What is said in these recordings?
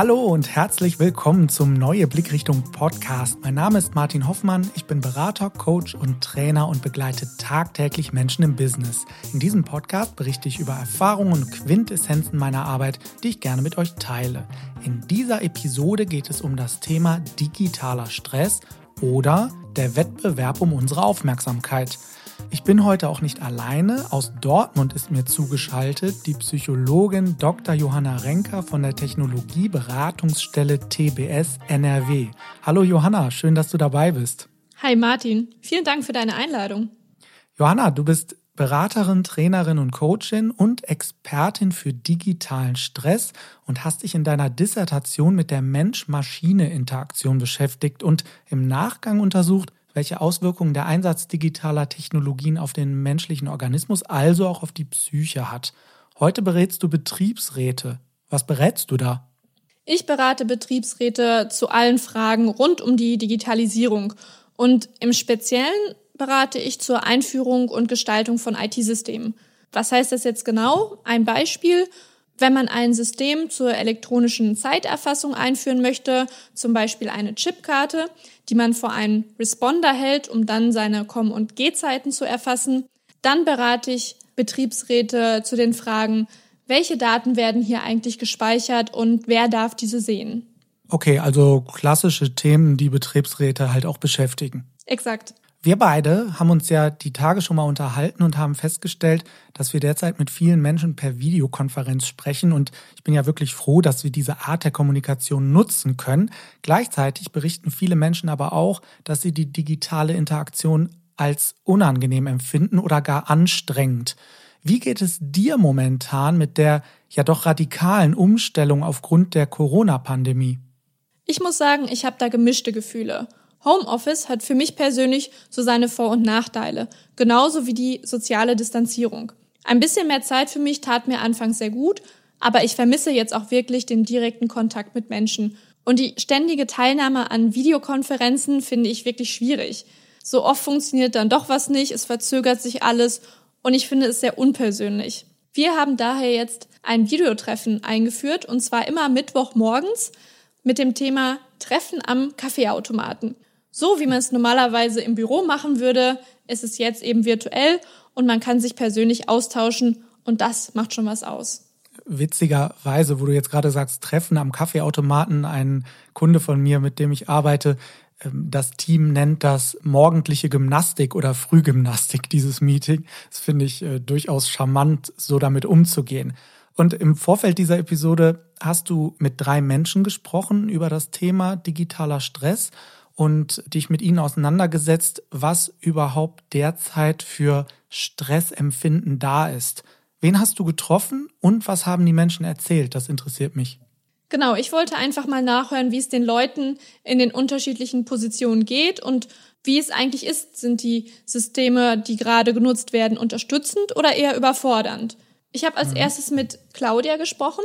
Hallo und herzlich willkommen zum Neue Blickrichtung Podcast. Mein Name ist Martin Hoffmann. Ich bin Berater, Coach und Trainer und begleite tagtäglich Menschen im Business. In diesem Podcast berichte ich über Erfahrungen und Quintessenzen meiner Arbeit, die ich gerne mit euch teile. In dieser Episode geht es um das Thema digitaler Stress oder der Wettbewerb um unsere Aufmerksamkeit. Ich bin heute auch nicht alleine. Aus Dortmund ist mir zugeschaltet die Psychologin Dr. Johanna Renker von der Technologieberatungsstelle TBS NRW. Hallo Johanna, schön, dass du dabei bist. Hi Martin, vielen Dank für deine Einladung. Johanna, du bist Beraterin, Trainerin und Coachin und Expertin für digitalen Stress und hast dich in deiner Dissertation mit der Mensch-Maschine-Interaktion beschäftigt und im Nachgang untersucht, welche Auswirkungen der Einsatz digitaler Technologien auf den menschlichen Organismus, also auch auf die Psyche hat. Heute berätst du Betriebsräte. Was berätst du da? Ich berate Betriebsräte zu allen Fragen rund um die Digitalisierung und im Speziellen berate ich zur Einführung und Gestaltung von IT-Systemen. Was heißt das jetzt genau? Ein Beispiel. Wenn man ein System zur elektronischen Zeiterfassung einführen möchte, zum Beispiel eine Chipkarte, die man vor einen Responder hält, um dann seine Komm- und Gehzeiten zu erfassen, dann berate ich Betriebsräte zu den Fragen, welche Daten werden hier eigentlich gespeichert und wer darf diese sehen. Okay, also klassische Themen, die Betriebsräte halt auch beschäftigen. Exakt. Wir beide haben uns ja die Tage schon mal unterhalten und haben festgestellt, dass wir derzeit mit vielen Menschen per Videokonferenz sprechen und ich bin ja wirklich froh, dass wir diese Art der Kommunikation nutzen können. Gleichzeitig berichten viele Menschen aber auch, dass sie die digitale Interaktion als unangenehm empfinden oder gar anstrengend. Wie geht es dir momentan mit der ja doch radikalen Umstellung aufgrund der Corona-Pandemie? Ich muss sagen, ich habe da gemischte Gefühle. Homeoffice hat für mich persönlich so seine Vor- und Nachteile, genauso wie die soziale Distanzierung. Ein bisschen mehr Zeit für mich tat mir anfangs sehr gut, aber ich vermisse jetzt auch wirklich den direkten Kontakt mit Menschen. Und die ständige Teilnahme an Videokonferenzen finde ich wirklich schwierig. So oft funktioniert dann doch was nicht, es verzögert sich alles und ich finde es sehr unpersönlich. Wir haben daher jetzt ein Videotreffen eingeführt und zwar immer Mittwochmorgens mit dem Thema Treffen am Kaffeeautomaten. So wie man es normalerweise im Büro machen würde, ist es jetzt eben virtuell und man kann sich persönlich austauschen und das macht schon was aus. Witzigerweise, wo du jetzt gerade sagst, Treffen am Kaffeeautomaten, ein Kunde von mir, mit dem ich arbeite, ähm, das Team nennt das morgendliche Gymnastik oder Frühgymnastik, dieses Meeting. Das finde ich äh, durchaus charmant, so damit umzugehen. Und im Vorfeld dieser Episode hast du mit drei Menschen gesprochen über das Thema digitaler Stress und dich mit ihnen auseinandergesetzt, was überhaupt derzeit für Stressempfinden da ist. Wen hast du getroffen und was haben die Menschen erzählt? Das interessiert mich. Genau, ich wollte einfach mal nachhören, wie es den Leuten in den unterschiedlichen Positionen geht und wie es eigentlich ist. Sind die Systeme, die gerade genutzt werden, unterstützend oder eher überfordernd? Ich habe als mhm. erstes mit Claudia gesprochen.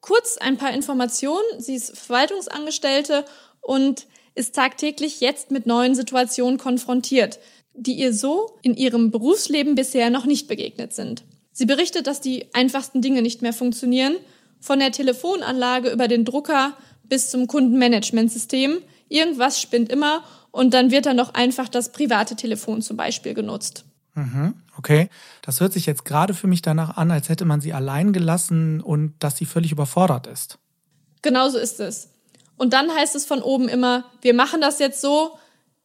Kurz ein paar Informationen. Sie ist Verwaltungsangestellte und ist tagtäglich jetzt mit neuen Situationen konfrontiert, die ihr so in ihrem Berufsleben bisher noch nicht begegnet sind. Sie berichtet, dass die einfachsten Dinge nicht mehr funktionieren, von der Telefonanlage über den Drucker bis zum Kundenmanagementsystem. Irgendwas spinnt immer und dann wird dann noch einfach das private Telefon zum Beispiel genutzt. Mhm, okay, das hört sich jetzt gerade für mich danach an, als hätte man sie allein gelassen und dass sie völlig überfordert ist. Genauso ist es. Und dann heißt es von oben immer, wir machen das jetzt so,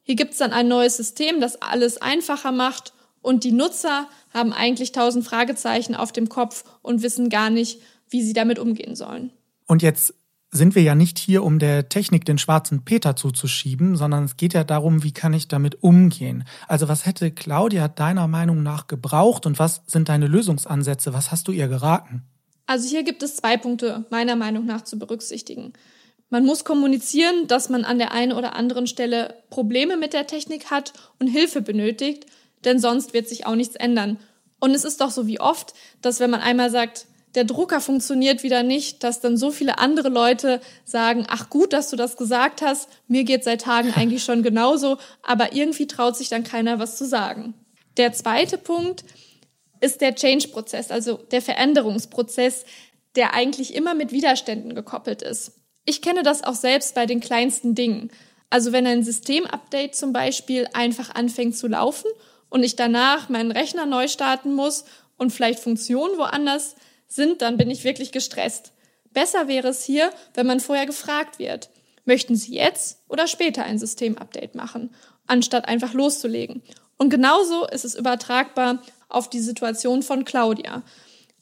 hier gibt's dann ein neues System, das alles einfacher macht und die Nutzer haben eigentlich tausend Fragezeichen auf dem Kopf und wissen gar nicht, wie sie damit umgehen sollen. Und jetzt sind wir ja nicht hier, um der Technik den schwarzen Peter zuzuschieben, sondern es geht ja darum, wie kann ich damit umgehen. Also was hätte Claudia deiner Meinung nach gebraucht und was sind deine Lösungsansätze? Was hast du ihr geraten? Also hier gibt es zwei Punkte meiner Meinung nach zu berücksichtigen. Man muss kommunizieren, dass man an der einen oder anderen Stelle Probleme mit der Technik hat und Hilfe benötigt, denn sonst wird sich auch nichts ändern. Und es ist doch so wie oft, dass wenn man einmal sagt, der Drucker funktioniert wieder nicht, dass dann so viele andere Leute sagen, ach gut, dass du das gesagt hast, mir geht seit Tagen eigentlich schon genauso, aber irgendwie traut sich dann keiner was zu sagen. Der zweite Punkt ist der Change-Prozess, also der Veränderungsprozess, der eigentlich immer mit Widerständen gekoppelt ist. Ich kenne das auch selbst bei den kleinsten Dingen. Also wenn ein Systemupdate zum Beispiel einfach anfängt zu laufen und ich danach meinen Rechner neu starten muss und vielleicht Funktionen woanders sind, dann bin ich wirklich gestresst. Besser wäre es hier, wenn man vorher gefragt wird, möchten Sie jetzt oder später ein Systemupdate machen, anstatt einfach loszulegen. Und genauso ist es übertragbar auf die Situation von Claudia.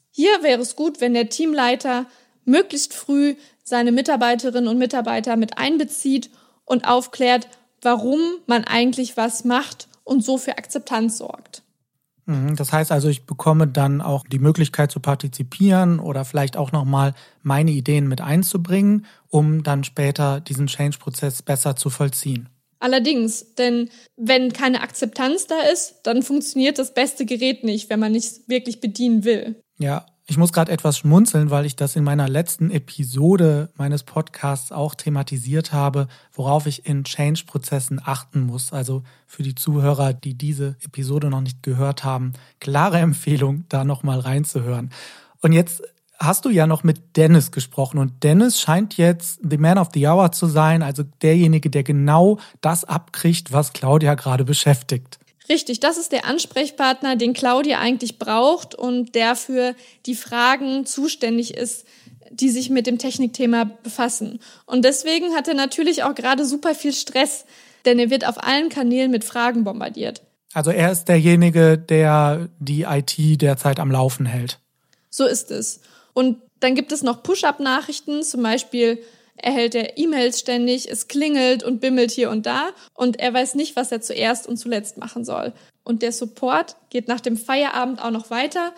Hier wäre es gut, wenn der Teamleiter möglichst früh seine Mitarbeiterinnen und Mitarbeiter mit einbezieht und aufklärt, warum man eigentlich was macht und so für Akzeptanz sorgt. Mhm, das heißt also, ich bekomme dann auch die Möglichkeit zu partizipieren oder vielleicht auch nochmal meine Ideen mit einzubringen, um dann später diesen Change-Prozess besser zu vollziehen. Allerdings, denn wenn keine Akzeptanz da ist, dann funktioniert das beste Gerät nicht, wenn man nicht wirklich bedienen will. Ja, ich muss gerade etwas schmunzeln, weil ich das in meiner letzten Episode meines Podcasts auch thematisiert habe, worauf ich in Change-Prozessen achten muss. Also für die Zuhörer, die diese Episode noch nicht gehört haben, klare Empfehlung, da nochmal reinzuhören. Und jetzt hast du ja noch mit Dennis gesprochen und Dennis scheint jetzt the man of the hour zu sein, also derjenige, der genau das abkriegt, was Claudia gerade beschäftigt. Richtig, das ist der Ansprechpartner, den Claudia eigentlich braucht und der für die Fragen zuständig ist, die sich mit dem Technikthema befassen. Und deswegen hat er natürlich auch gerade super viel Stress, denn er wird auf allen Kanälen mit Fragen bombardiert. Also er ist derjenige, der die IT derzeit am Laufen hält. So ist es. Und dann gibt es noch Push-up-Nachrichten, zum Beispiel erhält er E-Mails ständig, es klingelt und bimmelt hier und da und er weiß nicht, was er zuerst und zuletzt machen soll. Und der Support geht nach dem Feierabend auch noch weiter,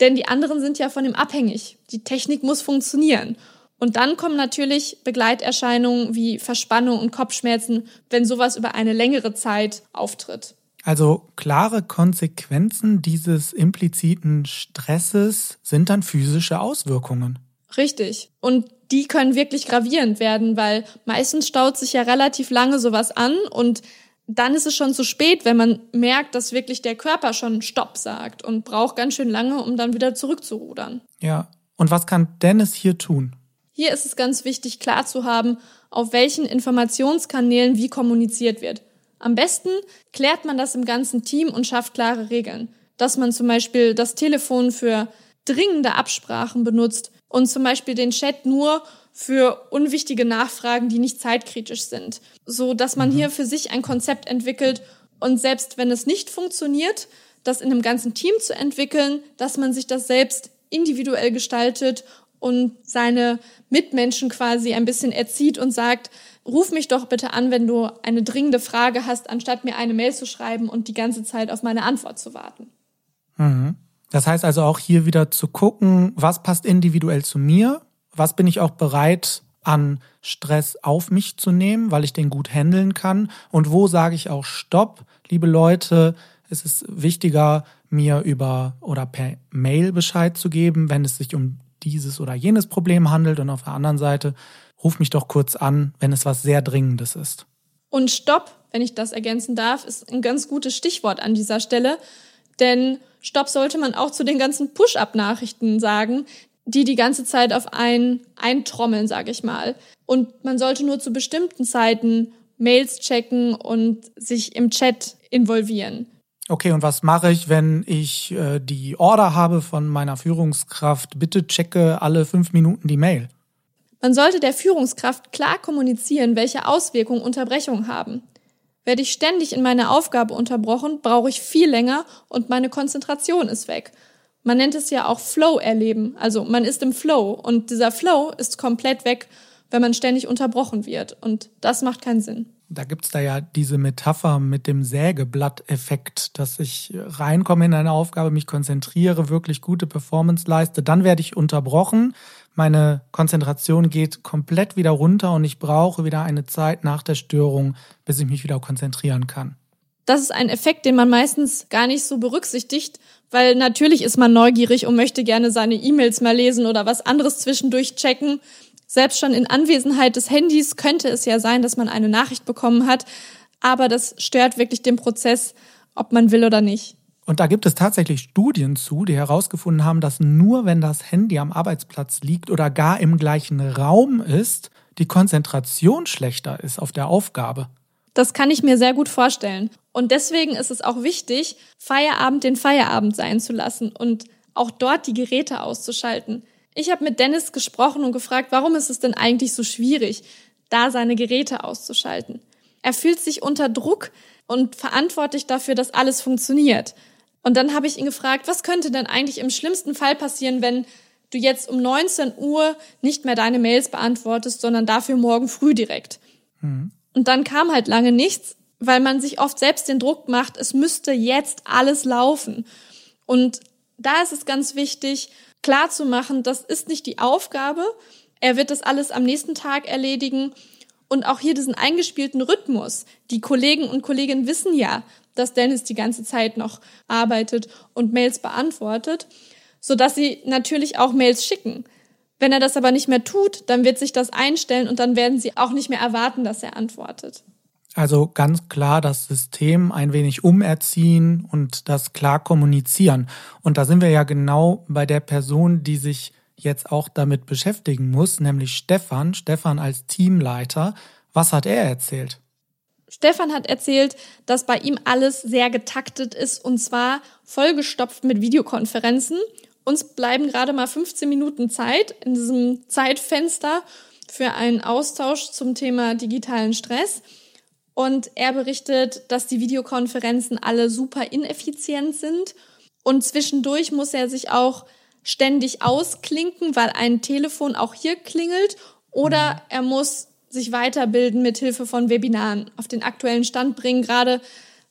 denn die anderen sind ja von ihm abhängig. Die Technik muss funktionieren. Und dann kommen natürlich Begleiterscheinungen wie Verspannung und Kopfschmerzen, wenn sowas über eine längere Zeit auftritt. Also klare Konsequenzen dieses impliziten Stresses sind dann physische Auswirkungen. Richtig. Und die können wirklich gravierend werden, weil meistens staut sich ja relativ lange sowas an und dann ist es schon zu spät, wenn man merkt, dass wirklich der Körper schon Stopp sagt und braucht ganz schön lange, um dann wieder zurückzurudern. Ja. Und was kann Dennis hier tun? Hier ist es ganz wichtig, klar zu haben, auf welchen Informationskanälen wie kommuniziert wird. Am besten klärt man das im ganzen Team und schafft klare Regeln. Dass man zum Beispiel das Telefon für dringende Absprachen benutzt und zum Beispiel den Chat nur für unwichtige Nachfragen, die nicht zeitkritisch sind, so dass man mhm. hier für sich ein Konzept entwickelt und selbst wenn es nicht funktioniert, das in einem ganzen Team zu entwickeln, dass man sich das selbst individuell gestaltet und seine Mitmenschen quasi ein bisschen erzieht und sagt, ruf mich doch bitte an, wenn du eine dringende Frage hast, anstatt mir eine Mail zu schreiben und die ganze Zeit auf meine Antwort zu warten. Mhm. Das heißt also auch hier wieder zu gucken, was passt individuell zu mir, was bin ich auch bereit an Stress auf mich zu nehmen, weil ich den gut handeln kann? Und wo sage ich auch Stopp, liebe Leute, es ist wichtiger, mir über oder per Mail Bescheid zu geben, wenn es sich um dieses oder jenes Problem handelt. Und auf der anderen Seite ruf mich doch kurz an, wenn es was sehr Dringendes ist. Und Stopp, wenn ich das ergänzen darf, ist ein ganz gutes Stichwort an dieser Stelle, denn Stopp sollte man auch zu den ganzen Push-up-Nachrichten sagen, die die ganze Zeit auf einen eintrommeln, sage ich mal. Und man sollte nur zu bestimmten Zeiten Mails checken und sich im Chat involvieren. Okay, und was mache ich, wenn ich äh, die Order habe von meiner Führungskraft? Bitte checke alle fünf Minuten die Mail. Man sollte der Führungskraft klar kommunizieren, welche Auswirkungen Unterbrechungen haben. Werde ich ständig in meiner Aufgabe unterbrochen, brauche ich viel länger und meine Konzentration ist weg. Man nennt es ja auch Flow erleben. Also man ist im Flow und dieser Flow ist komplett weg, wenn man ständig unterbrochen wird. Und das macht keinen Sinn. Da gibt's da ja diese Metapher mit dem Sägeblatt-Effekt, dass ich reinkomme in eine Aufgabe, mich konzentriere, wirklich gute Performance leiste, dann werde ich unterbrochen, meine Konzentration geht komplett wieder runter und ich brauche wieder eine Zeit nach der Störung, bis ich mich wieder konzentrieren kann. Das ist ein Effekt, den man meistens gar nicht so berücksichtigt, weil natürlich ist man neugierig und möchte gerne seine E-Mails mal lesen oder was anderes zwischendurch checken. Selbst schon in Anwesenheit des Handys könnte es ja sein, dass man eine Nachricht bekommen hat, aber das stört wirklich den Prozess, ob man will oder nicht. Und da gibt es tatsächlich Studien zu, die herausgefunden haben, dass nur wenn das Handy am Arbeitsplatz liegt oder gar im gleichen Raum ist, die Konzentration schlechter ist auf der Aufgabe. Das kann ich mir sehr gut vorstellen. Und deswegen ist es auch wichtig, Feierabend den Feierabend sein zu lassen und auch dort die Geräte auszuschalten. Ich habe mit Dennis gesprochen und gefragt, warum ist es denn eigentlich so schwierig, da seine Geräte auszuschalten. Er fühlt sich unter Druck und verantwortlich dafür, dass alles funktioniert. Und dann habe ich ihn gefragt, was könnte denn eigentlich im schlimmsten Fall passieren, wenn du jetzt um 19 Uhr nicht mehr deine Mails beantwortest, sondern dafür morgen früh direkt. Mhm. Und dann kam halt lange nichts, weil man sich oft selbst den Druck macht, es müsste jetzt alles laufen. Und da ist es ganz wichtig, klar zu machen, das ist nicht die Aufgabe. Er wird das alles am nächsten Tag erledigen. Und auch hier diesen eingespielten Rhythmus. Die Kollegen und Kolleginnen wissen ja, dass Dennis die ganze Zeit noch arbeitet und Mails beantwortet, sodass sie natürlich auch Mails schicken. Wenn er das aber nicht mehr tut, dann wird sich das einstellen und dann werden sie auch nicht mehr erwarten, dass er antwortet. Also ganz klar das System ein wenig umerziehen und das klar kommunizieren. Und da sind wir ja genau bei der Person, die sich jetzt auch damit beschäftigen muss, nämlich Stefan. Stefan als Teamleiter. Was hat er erzählt? Stefan hat erzählt, dass bei ihm alles sehr getaktet ist und zwar vollgestopft mit Videokonferenzen. Uns bleiben gerade mal 15 Minuten Zeit in diesem Zeitfenster für einen Austausch zum Thema digitalen Stress. Und er berichtet, dass die Videokonferenzen alle super ineffizient sind. Und zwischendurch muss er sich auch ständig ausklinken, weil ein Telefon auch hier klingelt. Oder mhm. er muss sich weiterbilden mit Hilfe von Webinaren, auf den aktuellen Stand bringen, gerade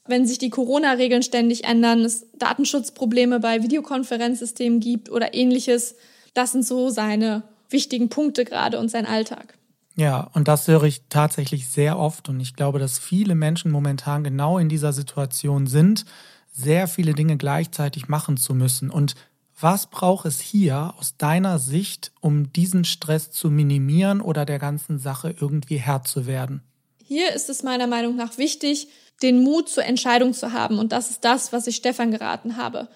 wenn sich die Corona-Regeln ständig ändern, es Datenschutzprobleme bei Videokonferenzsystemen gibt oder ähnliches. Das sind so seine wichtigen Punkte gerade und sein Alltag. Ja, und das höre ich tatsächlich sehr oft und ich glaube, dass viele Menschen momentan genau in dieser Situation sind, sehr viele Dinge gleichzeitig machen zu müssen. Und was braucht es hier aus deiner Sicht, um diesen Stress zu minimieren oder der ganzen Sache irgendwie Herr zu werden? Hier ist es meiner Meinung nach wichtig, den Mut zur Entscheidung zu haben. Und das ist das, was ich Stefan geraten habe.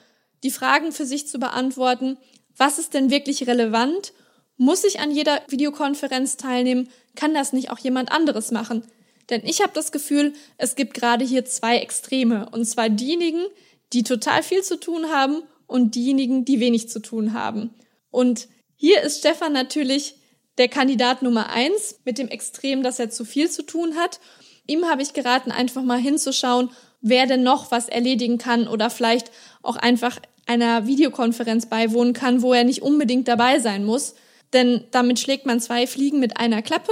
Die Fragen für sich zu beantworten, was ist denn wirklich relevant muss ich an jeder Videokonferenz teilnehmen? Kann das nicht auch jemand anderes machen? Denn ich habe das Gefühl, es gibt gerade hier zwei Extreme. Und zwar diejenigen, die total viel zu tun haben und diejenigen, die wenig zu tun haben. Und hier ist Stefan natürlich der Kandidat Nummer eins mit dem Extrem, dass er zu viel zu tun hat. Ihm habe ich geraten, einfach mal hinzuschauen, wer denn noch was erledigen kann oder vielleicht auch einfach einer Videokonferenz beiwohnen kann, wo er nicht unbedingt dabei sein muss. Denn damit schlägt man zwei Fliegen mit einer Klappe.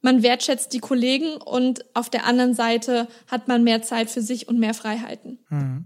Man wertschätzt die Kollegen und auf der anderen Seite hat man mehr Zeit für sich und mehr Freiheiten. Hm.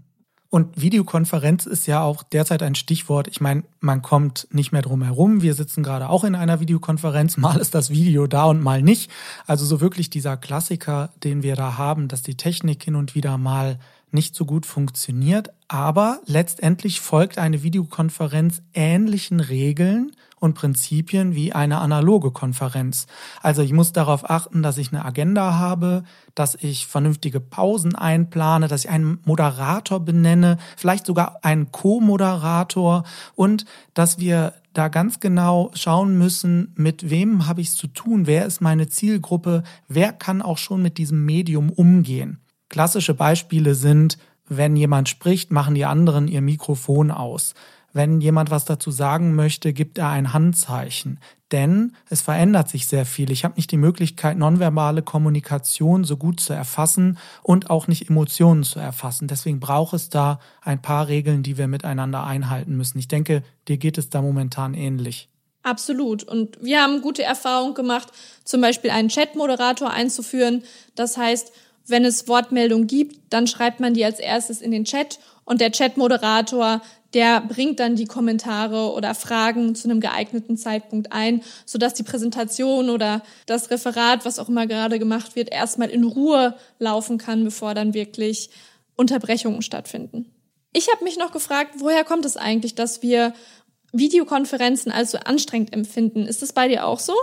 Und Videokonferenz ist ja auch derzeit ein Stichwort. Ich meine, man kommt nicht mehr drum herum. Wir sitzen gerade auch in einer Videokonferenz. Mal ist das Video da und mal nicht. Also so wirklich dieser Klassiker, den wir da haben, dass die Technik hin und wieder mal nicht so gut funktioniert. Aber letztendlich folgt eine Videokonferenz ähnlichen Regeln und Prinzipien wie eine analoge Konferenz. Also ich muss darauf achten, dass ich eine Agenda habe, dass ich vernünftige Pausen einplane, dass ich einen Moderator benenne, vielleicht sogar einen Co-Moderator und dass wir da ganz genau schauen müssen, mit wem habe ich es zu tun, wer ist meine Zielgruppe, wer kann auch schon mit diesem Medium umgehen. Klassische Beispiele sind, wenn jemand spricht, machen die anderen ihr Mikrofon aus. Wenn jemand was dazu sagen möchte, gibt er ein Handzeichen. Denn es verändert sich sehr viel. Ich habe nicht die Möglichkeit, nonverbale Kommunikation so gut zu erfassen und auch nicht Emotionen zu erfassen. Deswegen braucht es da ein paar Regeln, die wir miteinander einhalten müssen. Ich denke, dir geht es da momentan ähnlich. Absolut. Und wir haben gute Erfahrungen gemacht, zum Beispiel einen Chat-Moderator einzuführen. Das heißt, wenn es Wortmeldungen gibt, dann schreibt man die als erstes in den Chat und der Chat-Moderator der bringt dann die Kommentare oder Fragen zu einem geeigneten Zeitpunkt ein, sodass die Präsentation oder das Referat, was auch immer gerade gemacht wird, erstmal in Ruhe laufen kann, bevor dann wirklich Unterbrechungen stattfinden. Ich habe mich noch gefragt, woher kommt es eigentlich, dass wir Videokonferenzen als so anstrengend empfinden? Ist es bei dir auch so?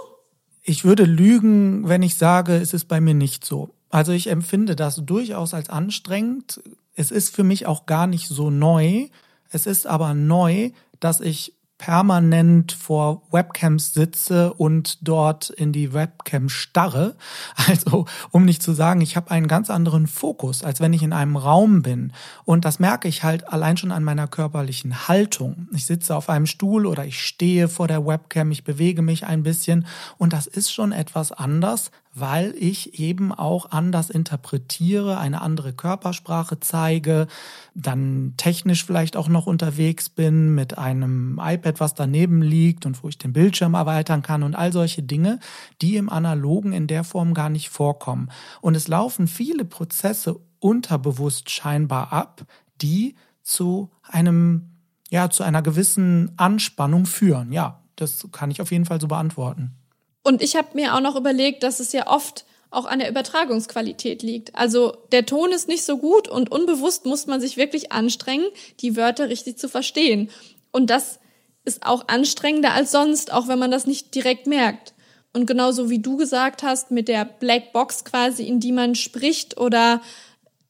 Ich würde lügen, wenn ich sage, es ist bei mir nicht so. Also ich empfinde das durchaus als anstrengend. Es ist für mich auch gar nicht so neu. Es ist aber neu, dass ich permanent vor Webcams sitze und dort in die Webcam starre. Also um nicht zu sagen, ich habe einen ganz anderen Fokus, als wenn ich in einem Raum bin. Und das merke ich halt allein schon an meiner körperlichen Haltung. Ich sitze auf einem Stuhl oder ich stehe vor der Webcam, ich bewege mich ein bisschen und das ist schon etwas anders, weil ich eben auch anders interpretiere, eine andere Körpersprache zeige, dann technisch vielleicht auch noch unterwegs bin mit einem iPad, was daneben liegt und wo ich den Bildschirm erweitern kann und all solche Dinge, die im analogen in der Form gar nicht vorkommen. Und es laufen viele Prozesse unterbewusst scheinbar ab, die zu einem, ja, zu einer gewissen Anspannung führen. Ja, das kann ich auf jeden Fall so beantworten. Und ich habe mir auch noch überlegt, dass es ja oft auch an der Übertragungsqualität liegt. Also der Ton ist nicht so gut und unbewusst muss man sich wirklich anstrengen, die Wörter richtig zu verstehen. Und das ist auch anstrengender als sonst, auch wenn man das nicht direkt merkt. Und genauso wie du gesagt hast, mit der Black Box quasi, in die man spricht oder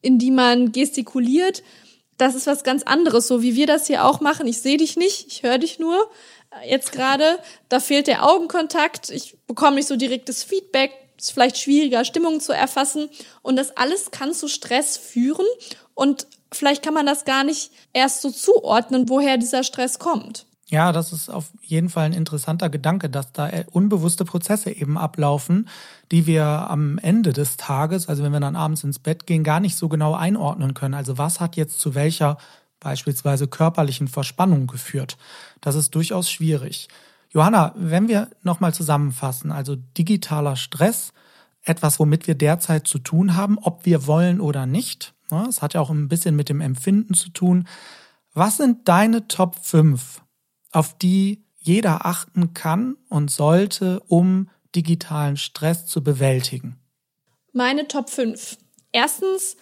in die man gestikuliert, das ist was ganz anderes, so wie wir das hier auch machen. Ich sehe dich nicht, ich höre dich nur jetzt gerade, da fehlt der Augenkontakt, ich bekomme nicht so direktes Feedback, ist vielleicht schwieriger, Stimmung zu erfassen. Und das alles kann zu Stress führen. Und vielleicht kann man das gar nicht erst so zuordnen, woher dieser Stress kommt. Ja, das ist auf jeden Fall ein interessanter Gedanke, dass da unbewusste Prozesse eben ablaufen, die wir am Ende des Tages, also wenn wir dann abends ins Bett gehen, gar nicht so genau einordnen können. Also was hat jetzt zu welcher beispielsweise körperlichen Verspannung geführt. Das ist durchaus schwierig. Johanna, wenn wir nochmal zusammenfassen, also digitaler Stress, etwas, womit wir derzeit zu tun haben, ob wir wollen oder nicht. Ne, es hat ja auch ein bisschen mit dem Empfinden zu tun. Was sind deine Top 5, auf die jeder achten kann und sollte, um digitalen Stress zu bewältigen? Meine Top 5. Erstens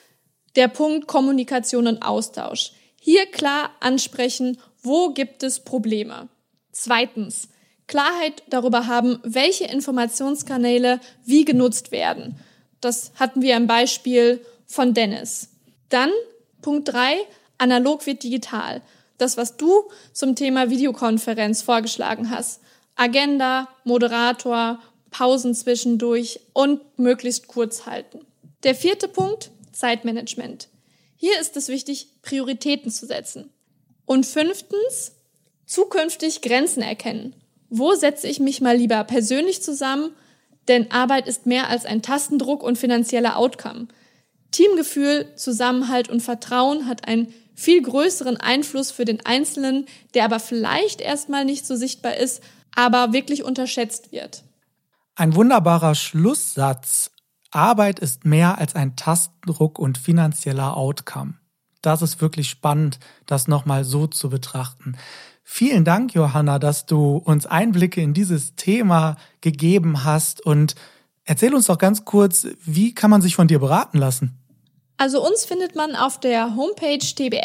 der Punkt Kommunikation und Austausch. Hier klar ansprechen, wo gibt es Probleme. Zweitens, Klarheit darüber haben, welche Informationskanäle wie genutzt werden. Das hatten wir im Beispiel von Dennis. Dann Punkt drei: analog wird digital. Das, was du zum Thema Videokonferenz vorgeschlagen hast. Agenda, Moderator, Pausen zwischendurch und möglichst kurz halten. Der vierte Punkt, Zeitmanagement. Hier ist es wichtig, Prioritäten zu setzen. Und fünftens, zukünftig Grenzen erkennen. Wo setze ich mich mal lieber persönlich zusammen? Denn Arbeit ist mehr als ein Tastendruck und finanzieller Outcome. Teamgefühl, Zusammenhalt und Vertrauen hat einen viel größeren Einfluss für den Einzelnen, der aber vielleicht erstmal nicht so sichtbar ist, aber wirklich unterschätzt wird. Ein wunderbarer Schlusssatz Arbeit ist mehr als ein Tastendruck und finanzieller Outcome. Das ist wirklich spannend, das nochmal so zu betrachten. Vielen Dank, Johanna, dass du uns Einblicke in dieses Thema gegeben hast und erzähl uns doch ganz kurz, wie kann man sich von dir beraten lassen? Also uns findet man auf der Homepage tbs-nrw.de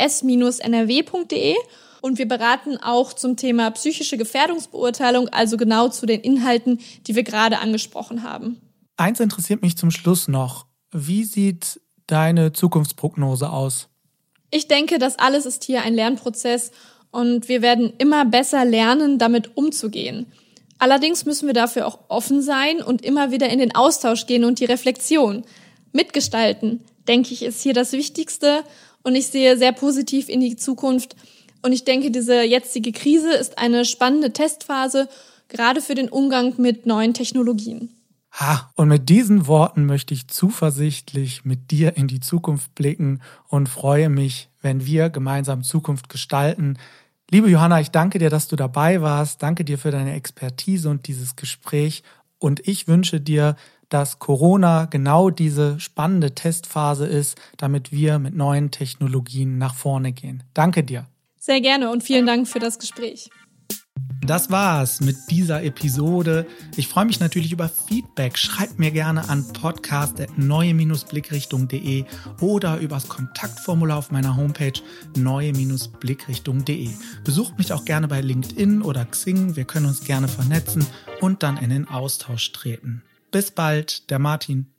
und wir beraten auch zum Thema psychische Gefährdungsbeurteilung, also genau zu den Inhalten, die wir gerade angesprochen haben. Eins interessiert mich zum Schluss noch. Wie sieht deine Zukunftsprognose aus? Ich denke, das alles ist hier ein Lernprozess und wir werden immer besser lernen, damit umzugehen. Allerdings müssen wir dafür auch offen sein und immer wieder in den Austausch gehen und die Reflexion mitgestalten, denke ich, ist hier das Wichtigste und ich sehe sehr positiv in die Zukunft und ich denke, diese jetzige Krise ist eine spannende Testphase, gerade für den Umgang mit neuen Technologien. Ha, und mit diesen Worten möchte ich zuversichtlich mit dir in die Zukunft blicken und freue mich, wenn wir gemeinsam Zukunft gestalten. Liebe Johanna, ich danke dir, dass du dabei warst. Danke dir für deine Expertise und dieses Gespräch. Und ich wünsche dir, dass Corona genau diese spannende Testphase ist, damit wir mit neuen Technologien nach vorne gehen. Danke dir. Sehr gerne und vielen Dank für das Gespräch. Das war's mit dieser Episode. Ich freue mich natürlich über Feedback. Schreibt mir gerne an podcast.neue-blickrichtung.de oder übers Kontaktformular auf meiner Homepage neue-blickrichtung.de. Besucht mich auch gerne bei LinkedIn oder Xing. Wir können uns gerne vernetzen und dann in den Austausch treten. Bis bald, der Martin.